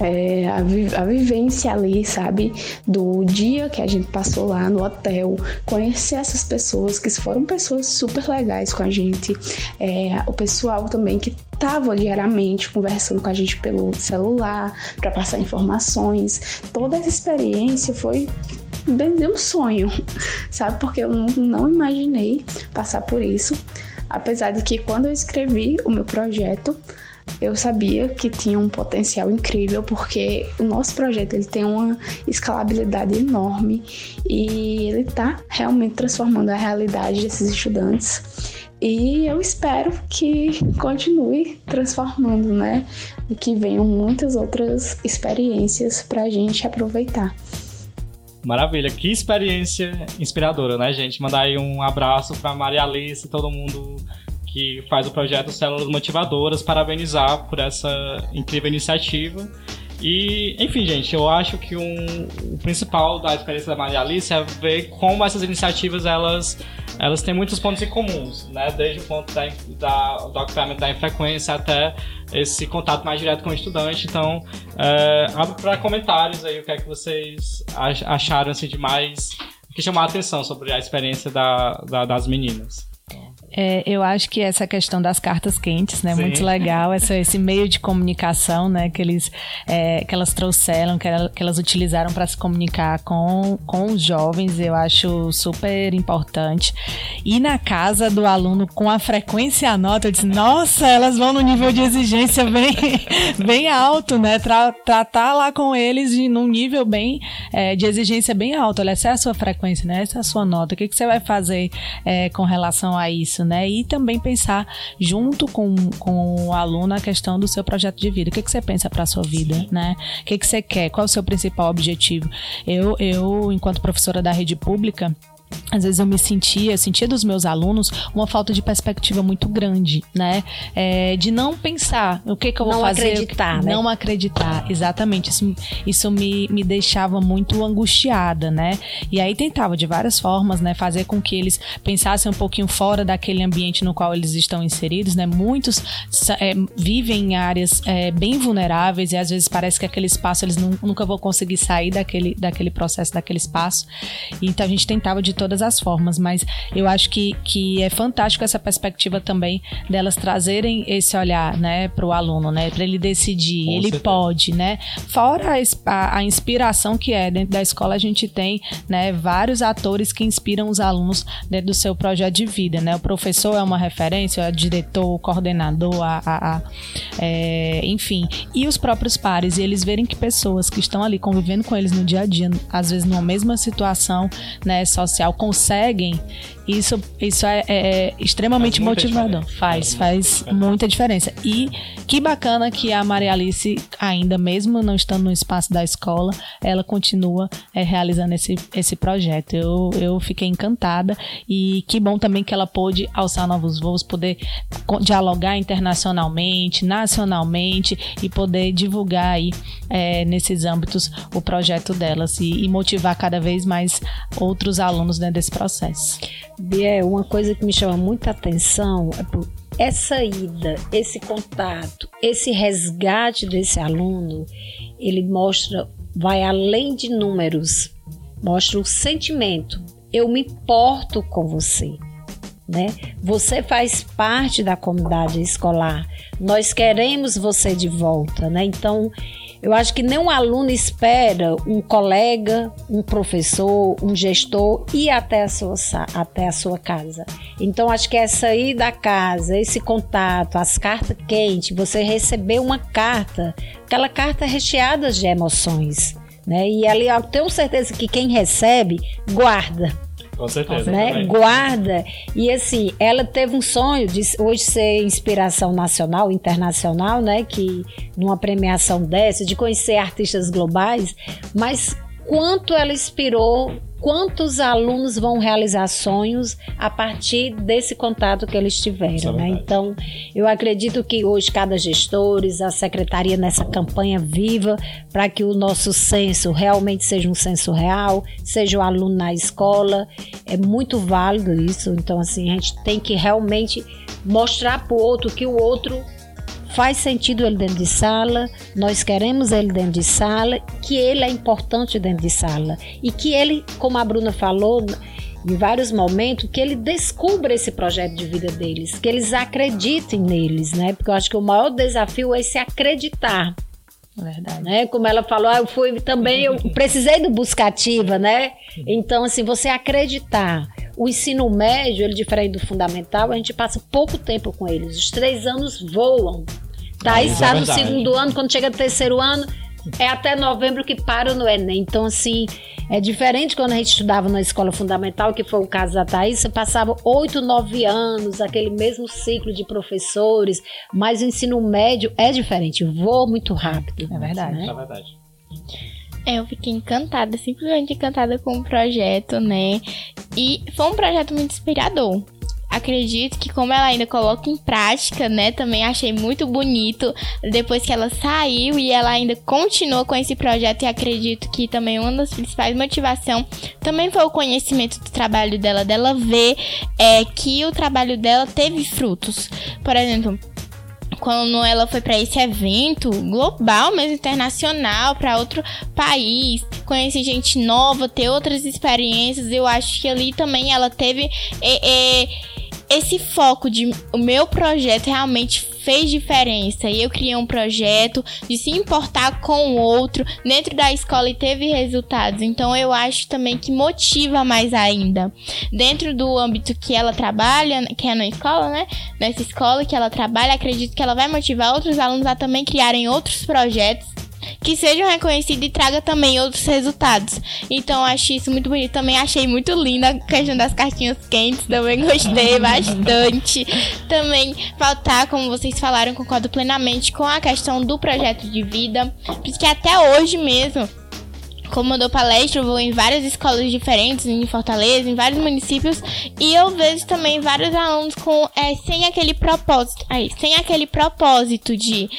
é, a, vi a, vivência ali, sabe? Do dia que a gente passou lá no hotel, conhecer essas pessoas que foram pessoas super legais com a gente, é, o pessoal também que estava diariamente conversando com a gente pelo celular para passar informações. Toda essa experiência foi deu um sonho, sabe? Porque eu não imaginei passar por isso. Apesar de que quando eu escrevi o meu projeto, eu sabia que tinha um potencial incrível porque o nosso projeto ele tem uma escalabilidade enorme e ele está realmente transformando a realidade desses estudantes. E eu espero que continue transformando, né? E que venham muitas outras experiências para a gente aproveitar. Maravilha, que experiência inspiradora, né, gente? Mandar aí um abraço para Maria Alice e todo mundo que faz o projeto Células Motivadoras, parabenizar por essa incrível iniciativa. E, enfim, gente, eu acho que um, o principal da experiência da Maria Alice é ver como essas iniciativas elas, elas têm muitos pontos em comuns, né? Desde o ponto da, da, do da infrequência até esse contato mais direto com o estudante. Então, é, abro para comentários aí o que é que vocês acharam assim, de mais que chamar a atenção sobre a experiência da, da das meninas. É, eu acho que essa questão das cartas quentes, né? Sim. Muito legal, essa, esse meio de comunicação, né? Que, eles, é, que elas trouxeram, que, ela, que elas utilizaram para se comunicar com, com os jovens, eu acho super importante. E na casa do aluno, com a frequência a nota, eu disse, nossa, elas vão no nível de exigência bem, bem alto, né? Tra, tratar lá com eles de, num nível bem é, de exigência bem alto. Olha, essa é a sua frequência, né? Essa é a sua nota. O que, que você vai fazer é, com relação a isso? Isso, né? E também pensar junto com, com o aluno a questão do seu projeto de vida. O que, que você pensa para a sua vida, né? O que, que você quer? Qual é o seu principal objetivo? Eu, eu, enquanto professora da rede pública, às vezes eu me sentia, eu sentia dos meus alunos uma falta de perspectiva muito grande, né? É, de não pensar o que, que eu vou não fazer. Não acreditar, né? Não acreditar, exatamente. Isso, isso me, me deixava muito angustiada, né? E aí tentava de várias formas, né? Fazer com que eles pensassem um pouquinho fora daquele ambiente no qual eles estão inseridos, né? Muitos é, vivem em áreas é, bem vulneráveis e às vezes parece que aquele espaço eles nunca vão conseguir sair daquele, daquele processo, daquele espaço. Então a gente tentava de todas as formas, mas eu acho que, que é fantástico essa perspectiva também delas trazerem esse olhar, né, para o aluno, né, para ele decidir, Com ele certeza. pode, né, fora a, a, inspiração que é dentro da escola a gente tem, né, vários atores que inspiram os alunos dentro do seu projeto de vida, né, o professor é uma referência, o diretor, o coordenador, a, a, a é, enfim, e os próprios pares e eles verem que pessoas que estão ali convivendo com eles no dia a dia, às vezes numa mesma situação, né, social conseguem isso, isso é, é extremamente faz motivador. Faz, faz muita diferença. E que bacana que a Maria Alice, ainda mesmo não estando no espaço da escola, ela continua é, realizando esse, esse projeto. Eu, eu fiquei encantada e que bom também que ela pôde alçar novos voos, poder dialogar internacionalmente, nacionalmente e poder divulgar aí é, nesses âmbitos o projeto delas e, e motivar cada vez mais outros alunos dentro desse processo. Biel, uma coisa que me chama muita atenção é por essa ida, esse contato, esse resgate desse aluno, ele mostra, vai além de números, mostra o sentimento. Eu me importo com você. Né? Você faz parte da comunidade escolar. Nós queremos você de volta, né? Então, eu acho que nenhum aluno espera um colega, um professor, um gestor ir até a sua, até a sua casa. Então, acho que é sair da casa, esse contato, as cartas quentes, você receber uma carta, aquela carta recheada de emoções. Né? E ali eu tenho certeza que quem recebe guarda com certeza. Né? Guarda. E assim, ela teve um sonho de hoje ser inspiração nacional, internacional, né? Que numa premiação dessa, de conhecer artistas globais, mas quanto ela inspirou quantos alunos vão realizar sonhos a partir desse contato que eles tiveram, é né? Então, eu acredito que hoje cada gestores, a secretaria nessa campanha viva para que o nosso censo realmente seja um censo real, seja o aluno na escola, é muito válido isso. Então, assim, a gente tem que realmente mostrar para o outro que o outro faz sentido ele dentro de sala, nós queremos ele dentro de sala, que ele é importante dentro de sala e que ele, como a Bruna falou, em vários momentos, que ele descubra esse projeto de vida deles, que eles acreditem neles, né? Porque eu acho que o maior desafio é se acreditar Verdade. Né? Como ela falou, ah, eu fui também, eu precisei do buscativa, né? Então, assim, você acreditar. O ensino médio, ele diferente do fundamental, a gente passa pouco tempo com eles. Os três anos voam. Tá? Aí Isso está é no verdade. segundo ano, quando chega no terceiro ano, é até novembro que para no Enem. Então, assim, é diferente quando a gente estudava na escola fundamental, que foi o caso da Thaís, você passava oito, nove anos, aquele mesmo ciclo de professores, mas o ensino médio é diferente, voa muito rápido. É verdade. né? É verdade. É, eu fiquei encantada, simplesmente encantada com o projeto, né? E foi um projeto muito inspirador. Acredito que como ela ainda coloca em prática, né, também achei muito bonito depois que ela saiu e ela ainda continuou com esse projeto e acredito que também uma das principais motivações também foi o conhecimento do trabalho dela, dela ver é, que o trabalho dela teve frutos. Por exemplo, quando ela foi para esse evento global, mesmo internacional, para outro país, conhecer gente nova, ter outras experiências, eu acho que ali também ela teve é, é, esse foco de o meu projeto realmente fez diferença e eu criei um projeto de se importar com o outro dentro da escola e teve resultados. Então eu acho também que motiva mais ainda. Dentro do âmbito que ela trabalha, que é na escola, né? Nessa escola que ela trabalha, acredito que ela vai motivar outros alunos a também criarem outros projetos que sejam reconhecidos e traga também outros resultados. Então acho isso muito bonito. Também achei muito linda a questão das cartinhas quentes, também gostei bastante. Também faltar, como vocês falaram, concordo plenamente com a questão do projeto de vida, porque até hoje mesmo como eu dou palestra, eu vou em várias escolas diferentes, em Fortaleza, em vários municípios, e eu vejo também vários alunos com é, sem aquele propósito, aí, sem aquele propósito de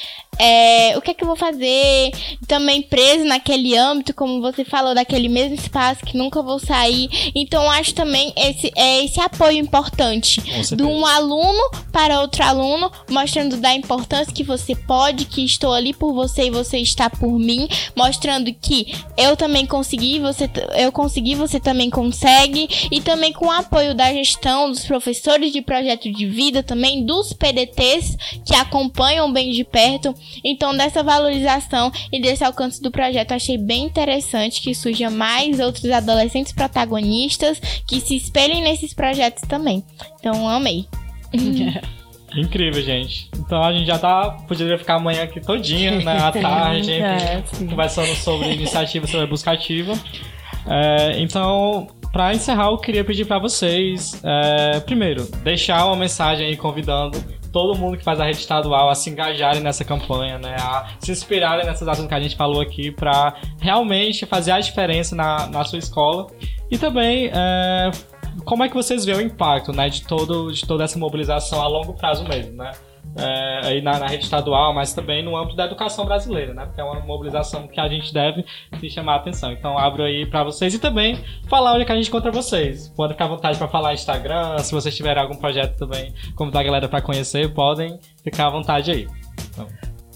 é, o que é que eu vou fazer, também preso naquele âmbito, como você falou, daquele mesmo espaço que nunca vou sair. Então acho também esse, é, esse apoio importante de um aluno para outro aluno, mostrando da importância que você pode, que estou ali por você e você está por mim, mostrando que eu também consegui, você eu consegui, você também consegue, e também com o apoio da gestão, dos professores de projeto de vida, também dos PDTs que acompanham bem de perto. Então, dessa valorização e desse alcance do projeto, achei bem interessante que surja mais outros adolescentes protagonistas que se espelhem nesses projetos também. Então, amei. Incrível, gente. Então a gente já tá. Poderia ficar amanhã aqui todinha, né? À tarde, É, conversando sobre iniciativa sobre a busca ativa. É, então, para encerrar, eu queria pedir para vocês, é, primeiro, deixar uma mensagem aí convidando todo mundo que faz a rede estadual a se engajarem nessa campanha, né? A se inspirarem nessas ações que a gente falou aqui para realmente fazer a diferença na, na sua escola. E também, é, como é que vocês veem o impacto, né, de, todo, de toda essa mobilização a longo prazo mesmo, né? É, aí na, na rede estadual, mas também no âmbito da educação brasileira, né? Porque é uma mobilização que a gente deve se chamar a atenção. Então abro aí pra vocês e também falar onde é que a gente encontra vocês. Podem ficar à vontade pra falar Instagram, se vocês tiverem algum projeto também, convidar a galera pra conhecer, podem ficar à vontade aí.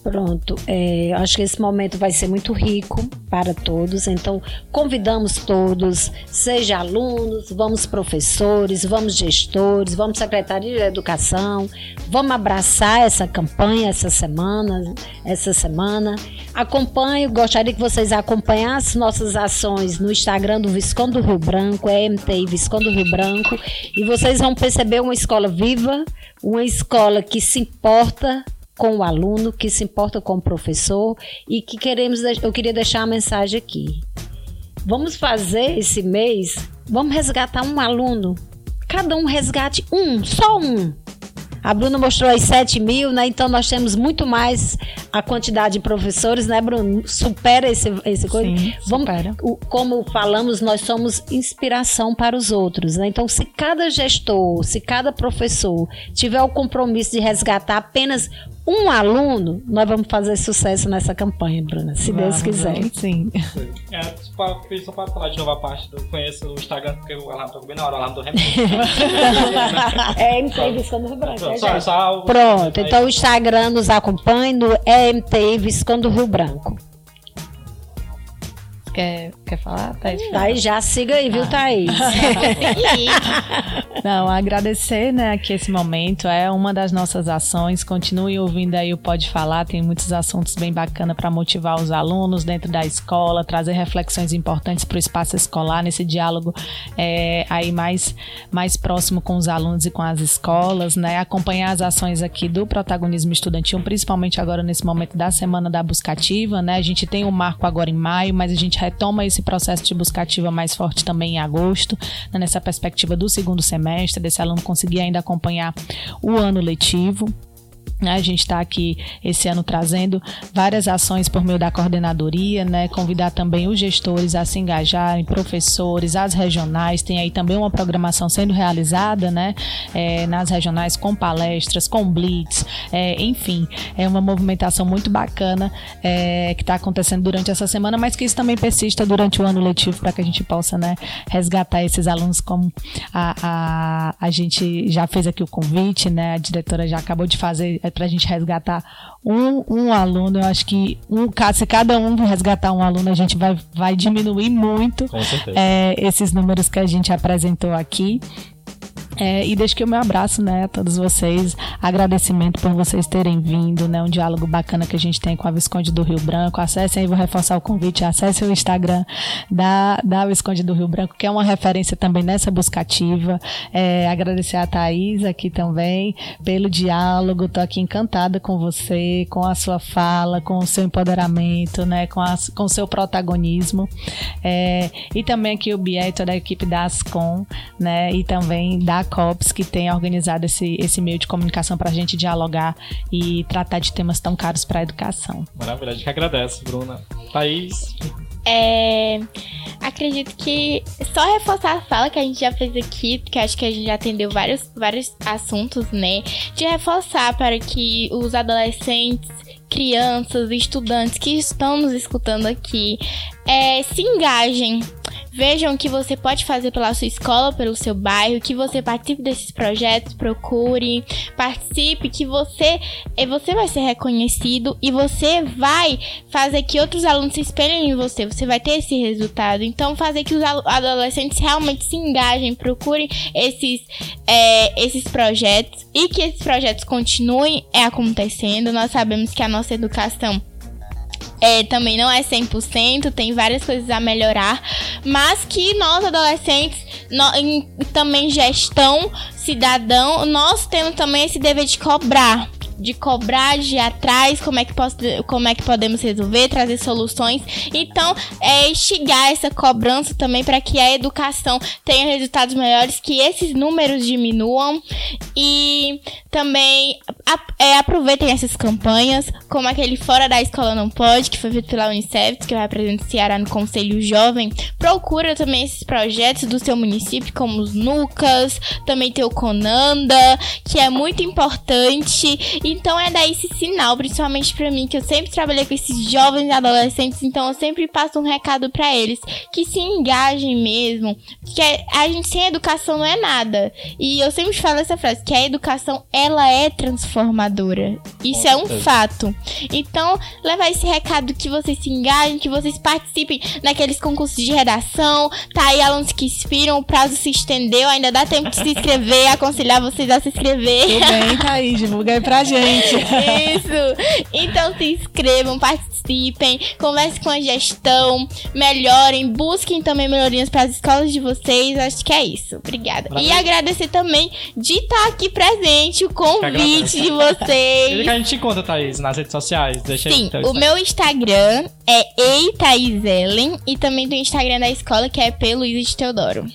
Pronto, é, acho que esse momento vai ser muito rico para todos, então convidamos todos, seja alunos, vamos professores, vamos gestores, vamos secretaria de educação, vamos abraçar essa campanha essa semana, essa semana. Acompanhe, gostaria que vocês acompanhassem nossas ações no Instagram do Visconde do Rio Branco, é MTI Visconde do Rio Branco, e vocês vão perceber uma escola viva, uma escola que se importa com o aluno, que se importa com o professor e que queremos, eu queria deixar uma mensagem aqui. Vamos fazer esse mês, vamos resgatar um aluno. Cada um resgate um, só um. A Bruna mostrou aí 7 mil, né? Então nós temos muito mais a quantidade de professores, né, Bruno? Supera esse, esse coisa. Sim, Vamos, supera. o- como falamos, nós somos inspiração para os outros, né? Então, se cada gestor, se cada professor tiver o compromisso de resgatar apenas um aluno, nós vamos fazer sucesso nessa campanha, Bruna, se Deus quiser. Sim. É, só pra falar de novo a parte do conheço o Instagram, porque o alarme tocou bem na hora, o alarme do Remo. é MTI Visconde Rio Branco. né, Só- só Pronto, então o Instagram nos acompanha no EMTI Visconde do Rio Branco. Quer Quer falar, Thaís? Thaís, já siga aí, viu, Thaís? Não, agradecer, né, que esse momento é uma das nossas ações. Continue ouvindo aí o Pode Falar, tem muitos assuntos bem bacanas para motivar os alunos dentro da escola, trazer reflexões importantes para o espaço escolar, nesse diálogo é, aí mais, mais próximo com os alunos e com as escolas, né? Acompanhar as ações aqui do protagonismo estudantil, principalmente agora nesse momento da Semana da Buscativa, né? A gente tem o marco agora em maio, mas a gente retoma esse processo de buscativa mais forte também em agosto, né? nessa perspectiva do segundo semestre, desse aluno conseguir ainda acompanhar o ano letivo. Né? A gente está aqui esse ano trazendo várias ações por meio da coordenadoria, né? Convidar também os gestores a se engajarem, professores, as regionais. Tem aí também uma programação sendo realizada, né? É, nas regionais com palestras, com blitz, é, enfim, é uma movimentação muito bacana é, que está acontecendo durante essa semana, mas que isso também persista durante o ano letivo para que a gente possa, né? Resgatar esses alunos como a, a, a gente já fez aqui o convite, né? A diretora já acabou de fazer é para a gente resgatar um, um aluno. Eu acho que um, se cada um resgatar um aluno, a gente vai, vai diminuir muito é, esses números que a gente apresentou aqui. É, e deixo aqui o meu abraço, né, a todos vocês. Agradecimento por vocês terem vindo, né? Um diálogo bacana que a gente tem com a Visconde do Rio Branco. Acessem aí, vou reforçar o convite, acessem o Instagram da, da Visconde do Rio Branco, que é uma referência também nessa buscativa. É, agradecer a Thaís aqui também pelo diálogo. Tô aqui encantada com você, com a sua fala, com o seu empoderamento, né? Com, a, com o seu protagonismo. É, e também aqui o Bieto da equipe da Ascom, né? E também da COPS, que tem organizado esse, esse meio de comunicação para a gente dialogar e tratar de temas tão caros para a educação. Maravilha, a gente agradece, Bruna. Thaís? É, acredito que só reforçar a fala que a gente já fez aqui, porque acho que a gente já atendeu vários, vários assuntos, né? De reforçar para que os adolescentes crianças, estudantes que estão nos escutando aqui é, se engajem Vejam o que você pode fazer pela sua escola, pelo seu bairro, que você participe desses projetos, procure, participe, que você, eh, você vai ser reconhecido e você vai fazer que outros alunos se espelhem em você. Você vai ter esse resultado. Então, fazer que os adolescentes realmente se engajem, procurem esses, é, esses projetos e que esses projetos continuem acontecendo. Nós sabemos que a nossa educação é, também não é 100%, tem várias coisas a melhorar, mas que nós adolescentes, no, em, também gestão, cidadão, nós temos também esse dever de cobrar de cobrar, de atrás, como é que, posso, como é que podemos resolver, trazer soluções. Então, é instigar essa cobrança também para que a educação tenha resultados melhores, que esses números diminuam e também é, aproveitem essas campanhas, como aquele Fora da Escola Não Pode, que foi feito pela Unicef, que representa o Ceará no Conselho Jovem. Procura também esses projetos do seu município, como os NUCAS, também tem o Conanda, que é muito importante. Então é daí esse sinal, principalmente para mim, que eu sempre trabalhei com esses jovens e adolescentes, então eu sempre passo um recado para eles, que se engajem mesmo, que a gente sem educação não é nada. E eu sempre falo essa frase, que a educação é ela é transformadora. Isso é um fato. Então, levar esse recado que vocês se engajem, que vocês participem naqueles concursos de redação. Tá aí alunos que inspiram, o prazo se estendeu, ainda dá tempo de se inscrever, aconselhar vocês a se inscrever. Tudo bem, Thaís, divulga aí pra gente. Isso. Então se inscrevam, participem, conversem com a gestão, melhorem, busquem também melhorias para as escolas de vocês. Acho que é isso. Obrigada. E agradecer também de estar aqui presente, convite de vocês. Onde que a gente encontra, Thaís, nas redes sociais? Deixa Sim, aí, o meu Instagram é eithaisellen e também tem o Instagram da escola que é P. Luiz de Teodoro.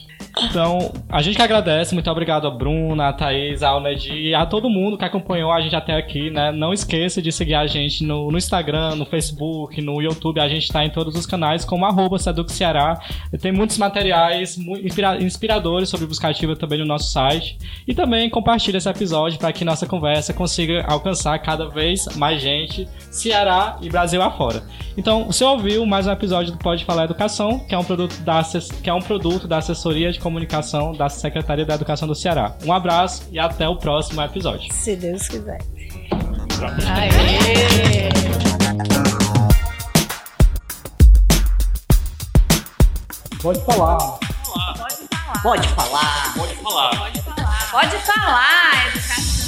Então, a gente que agradece, muito obrigado a Bruna, a Thaís, a Alned e a todo mundo que acompanhou a gente até aqui, né? Não esqueça de seguir a gente no, no Instagram, no Facebook, no YouTube, a gente está em todos os canais como arroba Ceará. Tem muitos materiais muito inspiradores sobre buscativa também no nosso site. E também compartilhe esse episódio para que nossa conversa consiga alcançar cada vez mais gente, Ceará e Brasil afora. Então, você ouviu mais um episódio do Pode Falar Educação, que é um produto da, que é um produto da assessoria de Comunicação da Secretaria da Educação do Ceará. Um abraço e até o próximo episódio. Se Deus quiser. Aê! Pode falar. Pode falar. Pode falar. Pode falar. Pode falar, educação.